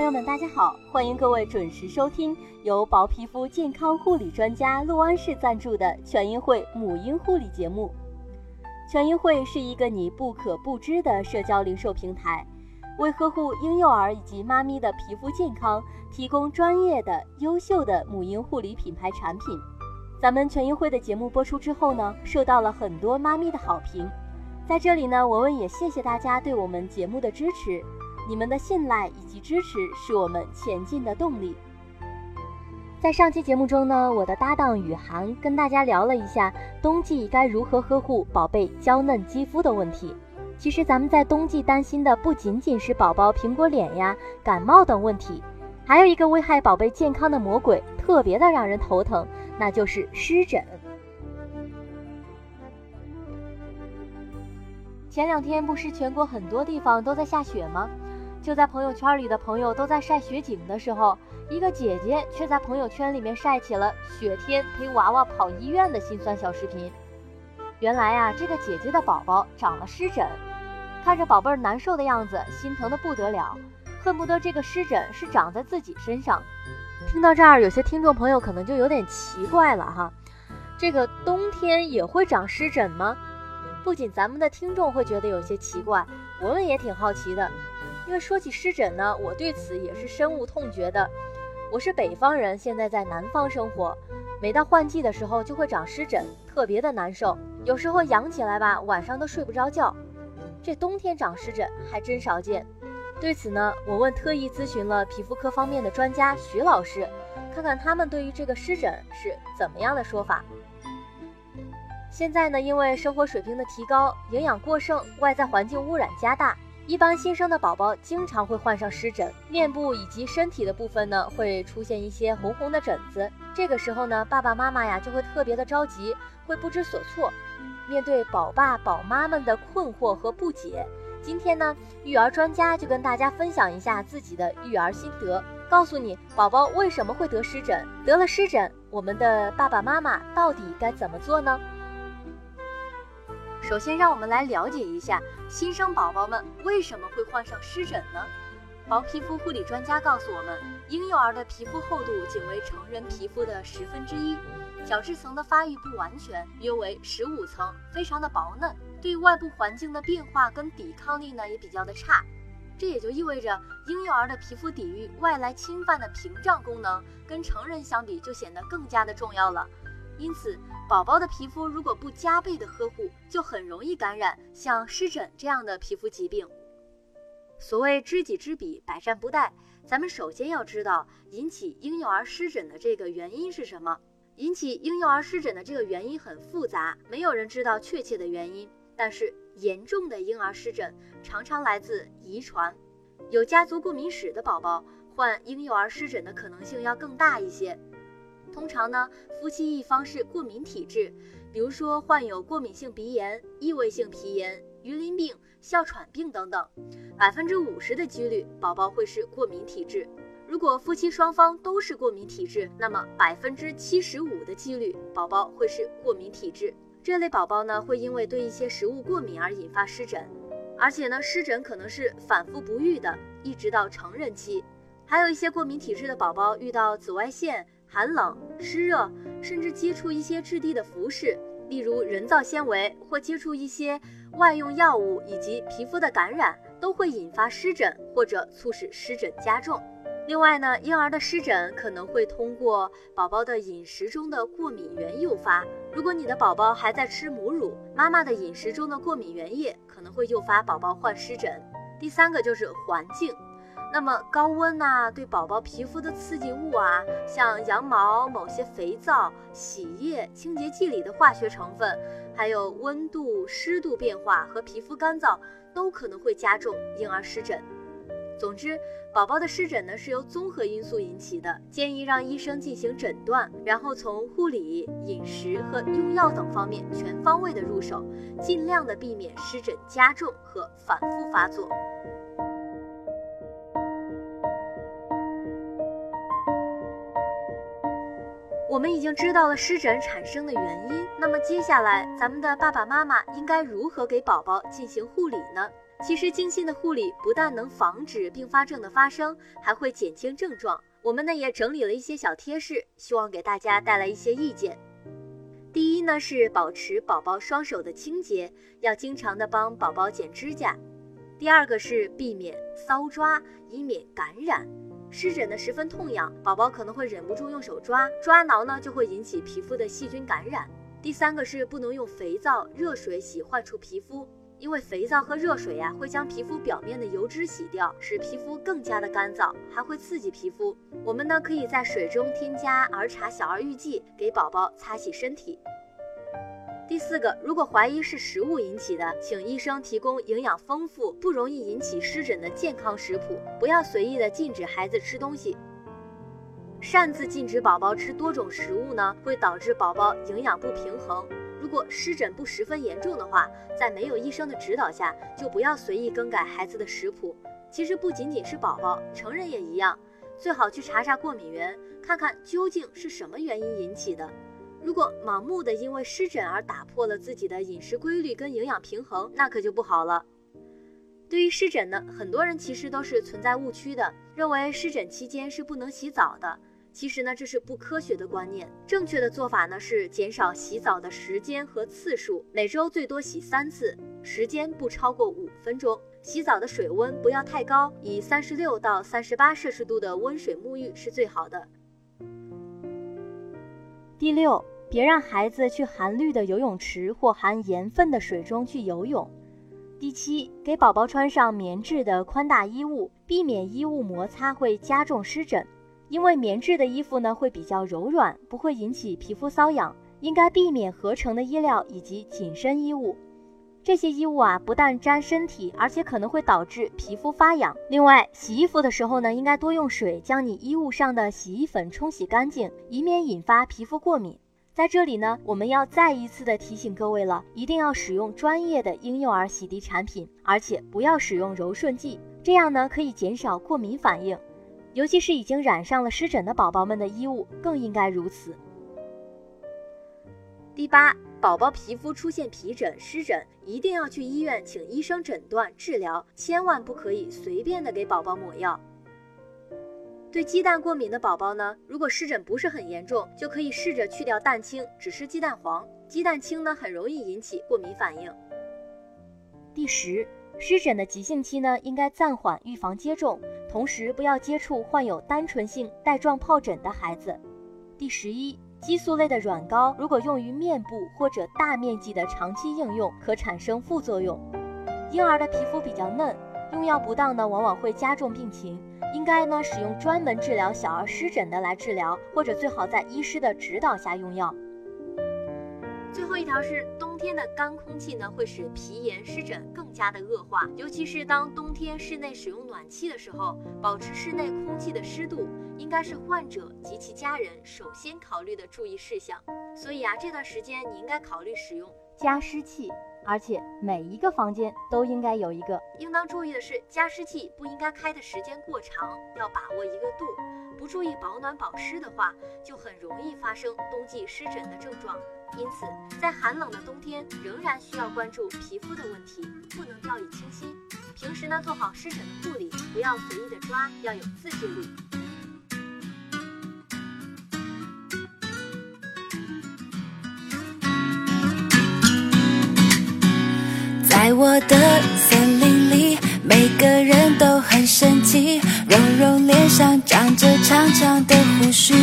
朋友们，大家好，欢迎各位准时收听由薄皮肤健康护理专家陆安氏赞助的全婴会母婴护理节目。全婴会是一个你不可不知的社交零售平台，为呵护婴幼儿以及妈咪的皮肤健康提供专业的、优秀的母婴护理品牌产品。咱们全婴会的节目播出之后呢，受到了很多妈咪的好评。在这里呢，文文也谢谢大家对我们节目的支持。你们的信赖以及支持是我们前进的动力。在上期节目中呢，我的搭档雨涵跟大家聊了一下冬季该如何呵护宝贝娇嫩肌肤的问题。其实咱们在冬季担心的不仅仅是宝宝苹果脸呀、感冒等问题，还有一个危害宝贝健康的魔鬼，特别的让人头疼，那就是湿疹。前两天不是全国很多地方都在下雪吗？就在朋友圈里的朋友都在晒雪景的时候，一个姐姐却在朋友圈里面晒起了雪天陪娃娃跑医院的心酸小视频。原来啊，这个姐姐的宝宝长了湿疹，看着宝贝儿难受的样子，心疼的不得了，恨不得这个湿疹是长在自己身上。听到这儿，有些听众朋友可能就有点奇怪了哈，这个冬天也会长湿疹吗？不仅咱们的听众会觉得有些奇怪，我们也挺好奇的。因为说起湿疹呢，我对此也是深恶痛绝的。我是北方人，现在在南方生活，每到换季的时候就会长湿疹，特别的难受。有时候痒起来吧，晚上都睡不着觉。这冬天长湿疹还真少见。对此呢，我问特意咨询了皮肤科方面的专家徐老师，看看他们对于这个湿疹是怎么样的说法。现在呢，因为生活水平的提高，营养过剩，外在环境污染加大。一般新生的宝宝经常会患上湿疹，面部以及身体的部分呢会出现一些红红的疹子。这个时候呢，爸爸妈妈呀就会特别的着急，会不知所措。面对宝爸宝妈们的困惑和不解，今天呢，育儿专家就跟大家分享一下自己的育儿心得，告诉你宝宝为什么会得湿疹，得了湿疹，我们的爸爸妈妈到底该怎么做呢？首先，让我们来了解一下新生宝宝们为什么会患上湿疹呢？薄皮肤护理专家告诉我们，婴幼儿的皮肤厚度仅为成人皮肤的十分之一，角质层的发育不完全，约为十五层，非常的薄嫩，对外部环境的变化跟抵抗力呢也比较的差。这也就意味着婴幼儿的皮肤抵御外来侵犯的屏障功能，跟成人相比就显得更加的重要了。因此，宝宝的皮肤如果不加倍的呵护，就很容易感染像湿疹这样的皮肤疾病。所谓知己知彼，百战不殆。咱们首先要知道引起婴幼儿湿疹的这个原因是什么。引起婴幼儿湿疹的这个原因很复杂，没有人知道确切的原因。但是严重的婴儿湿疹常常来自遗传，有家族过敏史的宝宝患婴幼儿湿疹的可能性要更大一些。通常呢，夫妻一方是过敏体质，比如说患有过敏性鼻炎、异位性皮炎、鱼鳞病、哮喘病等等，百分之五十的几率宝宝会是过敏体质。如果夫妻双方都是过敏体质，那么百分之七十五的几率宝宝会是过敏体质。这类宝宝呢，会因为对一些食物过敏而引发湿疹，而且呢，湿疹可能是反复不愈的，一直到成人期。还有一些过敏体质的宝宝遇到紫外线。寒冷、湿热，甚至接触一些质地的服饰，例如人造纤维，或接触一些外用药物，以及皮肤的感染，都会引发湿疹或者促使湿疹加重。另外呢，婴儿的湿疹可能会通过宝宝的饮食中的过敏原诱发。如果你的宝宝还在吃母乳，妈妈的饮食中的过敏原液可能会诱发宝宝患湿疹。第三个就是环境。那么高温呐，对宝宝皮肤的刺激物啊，像羊毛、某些肥皂、洗液、清洁剂里的化学成分，还有温度、湿度变化和皮肤干燥，都可能会加重婴儿湿疹。总之，宝宝的湿疹呢是由综合因素引起的，建议让医生进行诊断，然后从护理、饮食和用药等方面全方位的入手，尽量的避免湿疹加重和反复发作。我们已经知道了湿疹产生的原因，那么接下来咱们的爸爸妈妈应该如何给宝宝进行护理呢？其实精心的护理不但能防止并发症的发生，还会减轻症状。我们呢也整理了一些小贴士，希望给大家带来一些意见。第一呢是保持宝宝双手的清洁，要经常的帮宝宝剪指甲。第二个是避免搔抓，以免感染。湿疹呢十分痛痒，宝宝可能会忍不住用手抓，抓挠呢就会引起皮肤的细菌感染。第三个是不能用肥皂、热水洗患处皮肤。因为肥皂和热水呀，会将皮肤表面的油脂洗掉，使皮肤更加的干燥，还会刺激皮肤。我们呢，可以在水中添加儿茶小儿玉剂，给宝宝擦洗身体。第四个，如果怀疑是食物引起的，请医生提供营养丰富、不容易引起湿疹的健康食谱，不要随意的禁止孩子吃东西。擅自禁止宝宝吃多种食物呢，会导致宝宝营养不平衡。如果湿疹不十分严重的话，在没有医生的指导下，就不要随意更改孩子的食谱。其实不仅仅是宝宝，成人也一样，最好去查查过敏源，看看究竟是什么原因引起的。如果盲目的因为湿疹而打破了自己的饮食规律跟营养平衡，那可就不好了。对于湿疹呢，很多人其实都是存在误区的，认为湿疹期间是不能洗澡的。其实呢，这是不科学的观念。正确的做法呢是减少洗澡的时间和次数，每周最多洗三次，时间不超过五分钟。洗澡的水温不要太高，以三十六到三十八摄氏度的温水沐浴是最好的。第六，别让孩子去含氯的游泳池或含盐分的水中去游泳。第七，给宝宝穿上棉质的宽大衣物，避免衣物摩擦会加重湿疹。因为棉质的衣服呢会比较柔软，不会引起皮肤瘙痒，应该避免合成的衣料以及紧身衣物。这些衣物啊不但粘身体，而且可能会导致皮肤发痒。另外，洗衣服的时候呢，应该多用水将你衣物上的洗衣粉冲洗干净，以免引发皮肤过敏。在这里呢，我们要再一次的提醒各位了，一定要使用专业的婴幼儿洗涤产品，而且不要使用柔顺剂，这样呢可以减少过敏反应。尤其是已经染上了湿疹的宝宝们的衣物更应该如此。第八，宝宝皮肤出现皮疹、湿疹，一定要去医院请医生诊断治疗，千万不可以随便的给宝宝抹药。对鸡蛋过敏的宝宝呢，如果湿疹不是很严重，就可以试着去掉蛋清，只吃鸡蛋黄。鸡蛋清呢，很容易引起过敏反应。第十。湿疹的急性期呢，应该暂缓预防接种，同时不要接触患有单纯性带状疱疹的孩子。第十一，激素类的软膏如果用于面部或者大面积的长期应用，可产生副作用。婴儿的皮肤比较嫩，用药不当呢，往往会加重病情。应该呢，使用专门治疗小儿湿疹的来治疗，或者最好在医师的指导下用药。最后一条是。冬天的干空气呢，会使皮炎湿疹更加的恶化，尤其是当冬天室内使用暖气的时候，保持室内空气的湿度，应该是患者及其家人首先考虑的注意事项。所以啊，这段时间你应该考虑使用加湿器，而且每一个房间都应该有一个。应当注意的是，加湿器不应该开的时间过长，要把握一个度。不注意保暖保湿的话，就很容易发生冬季湿疹的症状。因此，在寒冷的冬天，仍然需要关注皮肤的问题，不能掉以轻心。平时呢，做好湿疹的护理，不要随意的抓，要有自制力。在我的森林里，每个人都很神奇。柔柔脸上长着长长的胡须，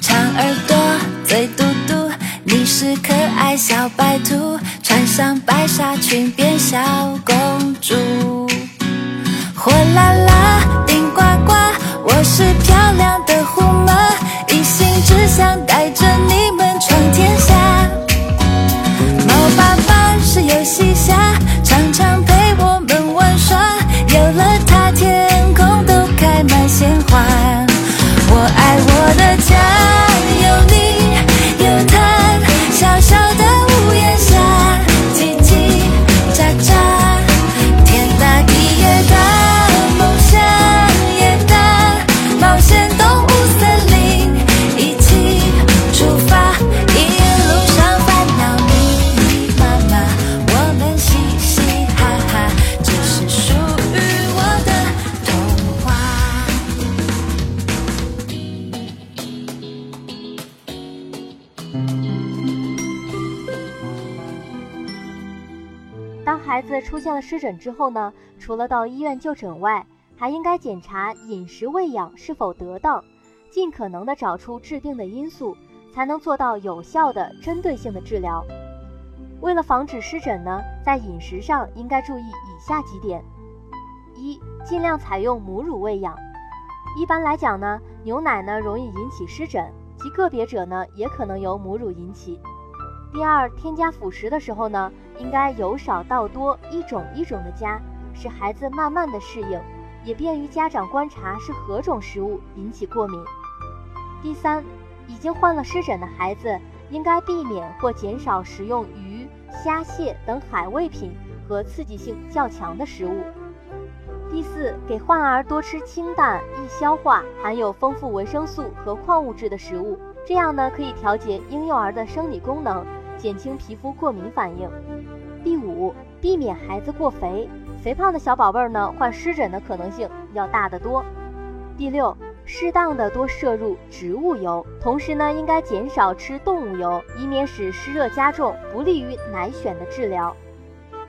长耳朵，嘴嘟嘟。你是可爱小白兔，穿上白纱裙变小公主。火辣辣，顶呱呱，我是漂亮的虎妈，出现了湿疹之后呢，除了到医院就诊外，还应该检查饮食喂养是否得当，尽可能的找出致病的因素，才能做到有效的针对性的治疗。为了防止湿疹呢，在饮食上应该注意以下几点：一、尽量采用母乳喂养。一般来讲呢，牛奶呢容易引起湿疹，及个别者呢也可能由母乳引起。第二，添加辅食的时候呢，应该由少到多，一种一种的加，使孩子慢慢的适应，也便于家长观察是何种食物引起过敏。第三，已经患了湿疹的孩子，应该避免或减少食用鱼、虾、蟹等海味品和刺激性较强的食物。第四，给患儿多吃清淡、易消化、含有丰富维生素和矿物质的食物，这样呢可以调节婴幼儿的生理功能，减轻皮肤过敏反应。第五，避免孩子过肥，肥胖的小宝贝儿呢患湿疹的可能性要大得多。第六，适当的多摄入植物油，同时呢应该减少吃动物油，以免使湿热加重，不利于奶癣的治疗。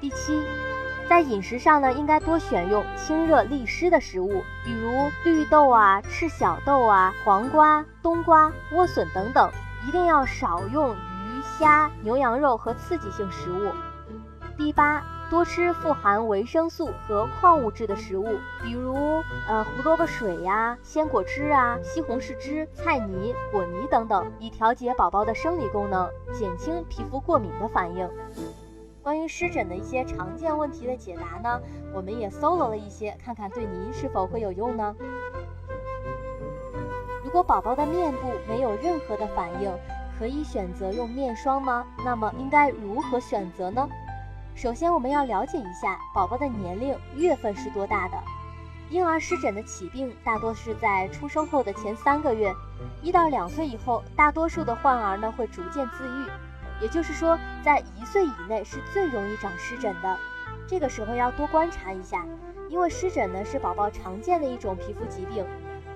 第七。在饮食上呢，应该多选用清热利湿的食物，比如绿豆啊、赤小豆啊、黄瓜、冬瓜、莴笋等等。一定要少用鱼虾、牛羊肉和刺激性食物。第八，多吃富含维生素和矿物质的食物，比如呃胡萝卜水呀、鲜果汁啊、西红柿汁、菜泥、果泥等等，以调节宝宝的生理功能，减轻皮肤过敏的反应。关于湿疹的一些常见问题的解答呢，我们也搜罗了一些，看看对您是否会有用呢？如果宝宝的面部没有任何的反应，可以选择用面霜吗？那么应该如何选择呢？首先，我们要了解一下宝宝的年龄、月份是多大的。婴儿湿疹的起病大多是在出生后的前三个月，一到两岁以后，大多数的患儿呢会逐渐自愈。也就是说，在一岁以内是最容易长湿疹的，这个时候要多观察一下，因为湿疹呢是宝宝常见的一种皮肤疾病。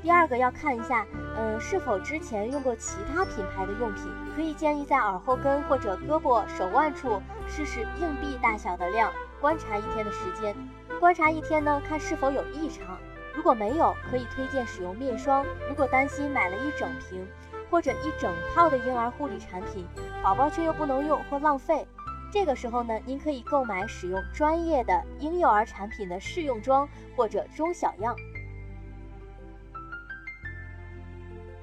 第二个要看一下，嗯，是否之前用过其他品牌的用品，可以建议在耳后根或者胳膊、手腕处试试硬币大小的量，观察一天的时间，观察一天呢，看是否有异常，如果没有，可以推荐使用面霜。如果担心买了一整瓶。或者一整套的婴儿护理产品，宝宝却又不能用或浪费，这个时候呢，您可以购买使用专业的婴幼儿产品的试用装或者中小样。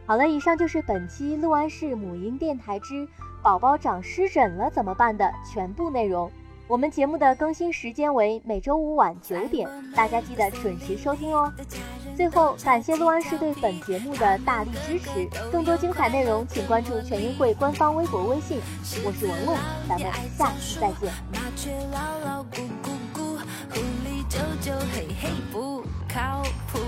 好了，以上就是本期六安市母婴电台之宝宝长湿疹了怎么办的全部内容。我们节目的更新时间为每周五晚九点，大家记得准时收听哦。最后，感谢陆安市对本节目的大力支持。更多精彩内容，请关注全运会官方微博、微信。我是文文，咱们下期再见。麻雀嘿嘿不靠谱。